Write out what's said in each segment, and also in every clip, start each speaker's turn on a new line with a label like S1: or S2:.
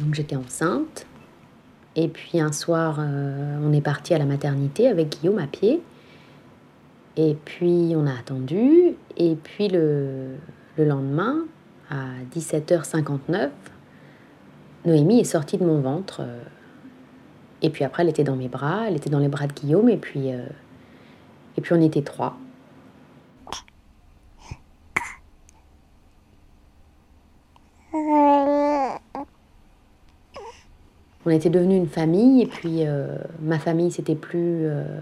S1: donc j'étais enceinte. Et puis un soir, on est parti à la maternité avec Guillaume à pied. Et puis on a attendu. Et puis le, le lendemain, à 17h59, Noémie est sortie de mon ventre. euh, Et puis après, elle était dans mes bras, elle était dans les bras de Guillaume, et puis, euh, et puis on était trois. On était devenus une famille, et puis euh, ma famille, c'était plus euh,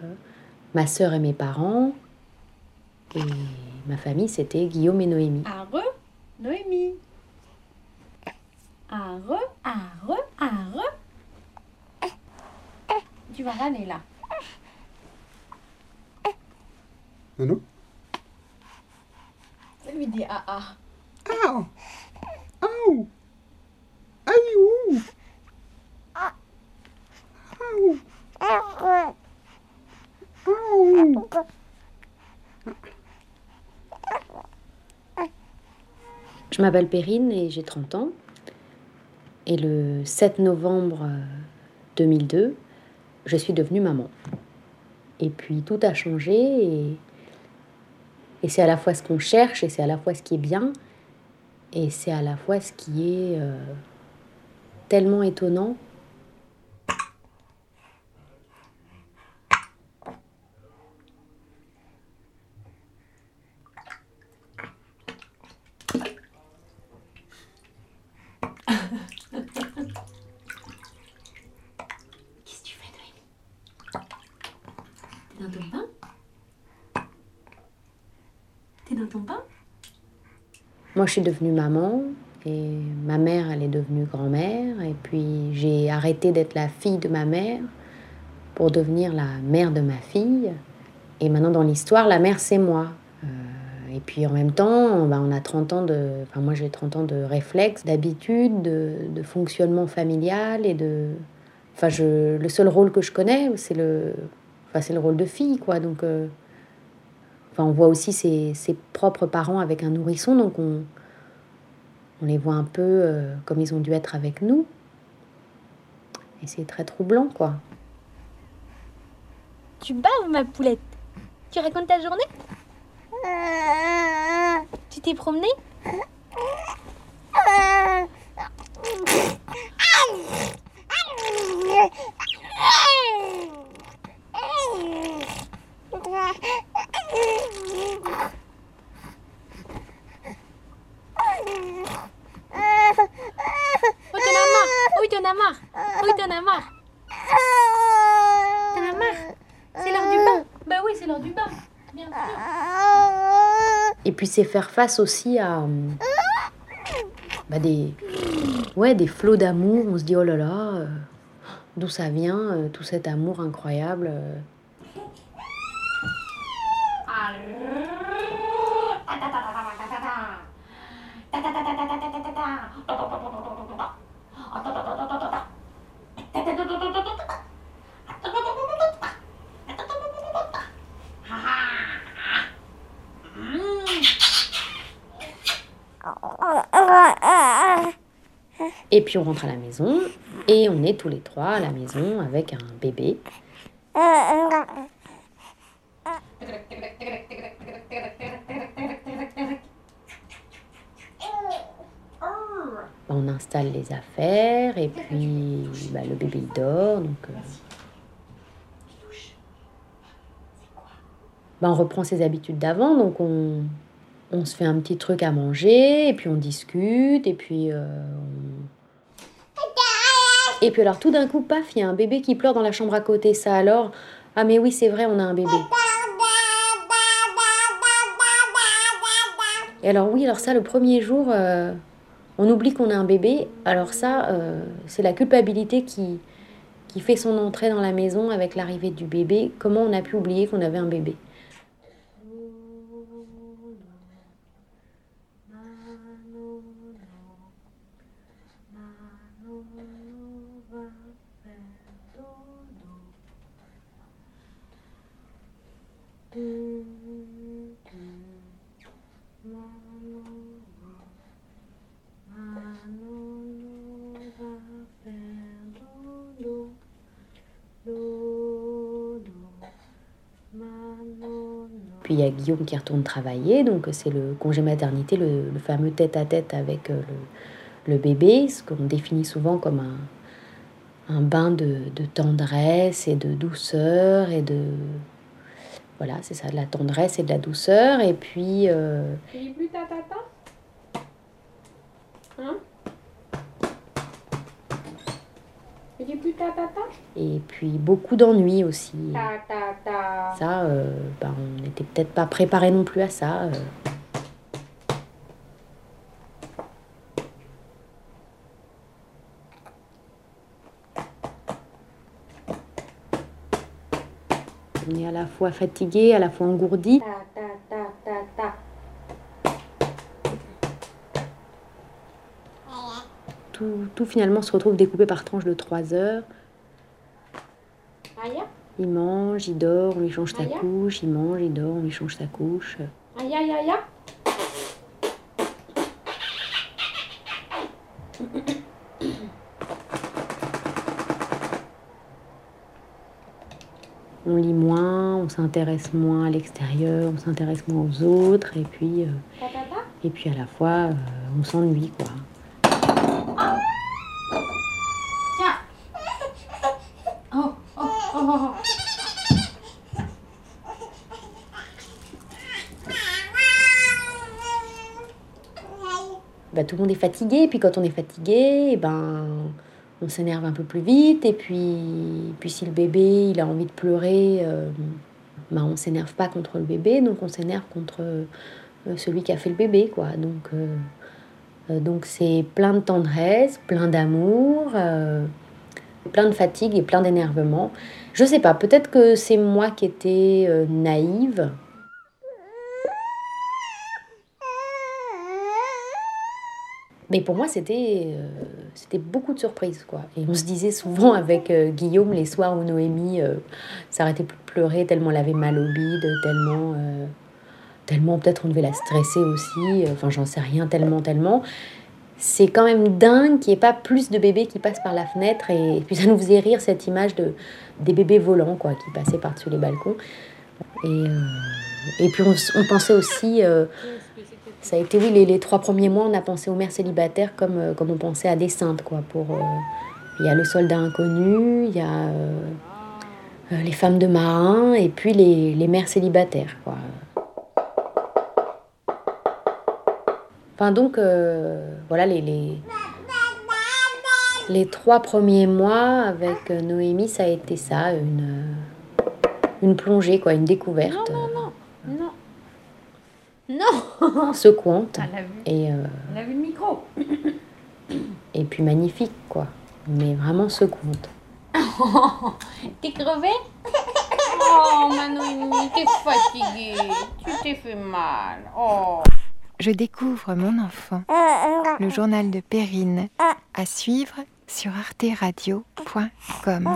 S1: ma sœur et mes parents. Et ma famille, c'était Guillaume et Noémie.
S2: Are, Noémie. Are, are, are. Tu vas râler là.
S3: Non,
S2: Ça lui dit ah ah.
S3: Au Au Aïe ouh Au Au
S1: Je m'appelle Perrine et j'ai 30 ans. Et le 7 novembre euh, 2002, je suis devenue maman. Et puis tout a changé et, et c'est à la fois ce qu'on cherche et c'est à la fois ce qui est bien et c'est à la fois ce qui est euh, tellement étonnant. Qu'est-ce que tu fais, Noémie T'es dans ton bain T'es dans Moi, je suis devenue maman et ma mère, elle est devenue grand-mère. Et puis, j'ai arrêté d'être la fille de ma mère pour devenir la mère de ma fille. Et maintenant, dans l'histoire, la mère, c'est moi. Euh, et puis, en même temps, on a 30 ans de... Enfin, moi, j'ai 30 ans de réflexes, d'habitude, de, de fonctionnement familial et de... Enfin, je, le seul rôle que je connais, c'est le, enfin, c'est le rôle de fille, quoi. Donc, euh, enfin, on voit aussi ses, propres parents avec un nourrisson, donc on, on les voit un peu euh, comme ils ont dû être avec nous. Et c'est très troublant, quoi.
S2: Tu baves ma poulette. Tu racontes ta journée? Tu t'es promené Oh, t'en as marre Oui, t'en as marre Oui, t'en as marre T'en as marre C'est l'heure du bain Bah oui, c'est l'heure du bain Bien sûr
S1: Et puis c'est faire face aussi à hum, bah, des, ouais, des flots d'amour. On se dit, oh là là, euh, d'où ça vient, euh, tout cet amour incroyable. euh. Et puis on rentre à la maison et on est tous les trois à la maison avec un bébé. On installe les affaires et puis bah, le bébé il dort. Donc, euh, bah, on reprend ses habitudes d'avant. Donc on, on se fait un petit truc à manger et puis on discute et puis euh, on- et puis alors tout d'un coup paf il y a un bébé qui pleure dans la chambre à côté. Ça alors ah mais oui c'est vrai on a un bébé. Et alors oui alors ça le premier jour euh, on oublie qu'on a un bébé. Alors ça euh, c'est la culpabilité qui qui fait son entrée dans la maison avec l'arrivée du bébé. Comment on a pu oublier qu'on avait un bébé? Puis il y a Guillaume qui retourne travailler, donc c'est le congé maternité, le, fameux tête-à-tête avec euh, le, le bébé, ce qu'on définit souvent comme un, bain de, tendresse et de douceur et de... Voilà, c'est ça, de la tendresse et de la douceur. Et puis... euh,
S2: ta Tu dis plus ta tata?
S1: Et puis beaucoup d'ennuis aussi.
S2: Ta ta ta.
S1: Ça, euh, ben, on n'était peut-être pas préparé non plus à ça. euh. On est à la fois fatigué, à la fois engourdi.
S2: Ta ta ta ta ta.
S1: Tout, tout finalement se retrouve découpé par tranches de 3 heures.
S2: Aya?
S1: Il mange, il dort, on lui change sa
S2: Aïe.
S1: couche, il mange, il dort, on lui change sa couche.
S2: Aya ya ya.
S1: On lit moins, on s'intéresse moins à l'extérieur, on s'intéresse moins aux autres, et puis, euh, et puis à la fois, euh, on s'ennuie, quoi.
S2: Tiens. Oh oh oh oh.
S1: Bah, tout le monde est fatigué, et puis quand on est fatigué, eh ben, on s'énerve un peu plus vite, et puis, puis si le bébé il a envie de pleurer, euh, bah, on s'énerve pas contre le bébé, donc on s'énerve contre euh, celui qui a fait le bébé, quoi. Donc, euh, euh, donc c'est plein de tendresse, plein d'amour, plein de fatigue et plein d'énervement. Je sais pas, peut-être que c'est moi qui étais naïve. Mais pour moi, c'était euh, c'était beaucoup de surprises, quoi. Et on se disait souvent avec euh, Guillaume, les soirs où Noémie euh, s'arrêtait plus de pleurer, tellement elle avait mal au bide, tellement, tellement peut-être on devait la stresser aussi, enfin j'en sais rien, tellement, tellement. C'est quand même dingue qu'il n'y ait pas plus de bébés qui passent par la fenêtre. Et, puis ça nous faisait rire cette image de, des bébés volants, quoi, qui passaient par-dessus les balcons. Et, et puis on pensait aussi... ça a été, oui, les, trois premiers mois, on a pensé aux mères célibataires comme, euh, comme on pensait à des saintes, quoi. Pour, euh, il y a le soldat inconnu, il y a euh, les femmes de marins, et puis les, les mères célibataires, quoi. Enfin, donc, voilà, les, les, les trois premiers mois avec Noémie, ça a été ça, une, une plongée, quoi, une découverte
S2: Non non non. Non.
S1: Euh, secouante.
S2: Elle a vu.
S1: Et, euh,
S2: Elle a vu le micro.
S1: et puis magnifique, quoi. Mais vraiment secouante.
S2: T'es crevé? Oh, Manoïnie, t'es fatiguée. Tu t'es fait mal. Oh.
S4: Je découvre mon enfant. Le journal de Perrine. À suivre sur arteradio.com.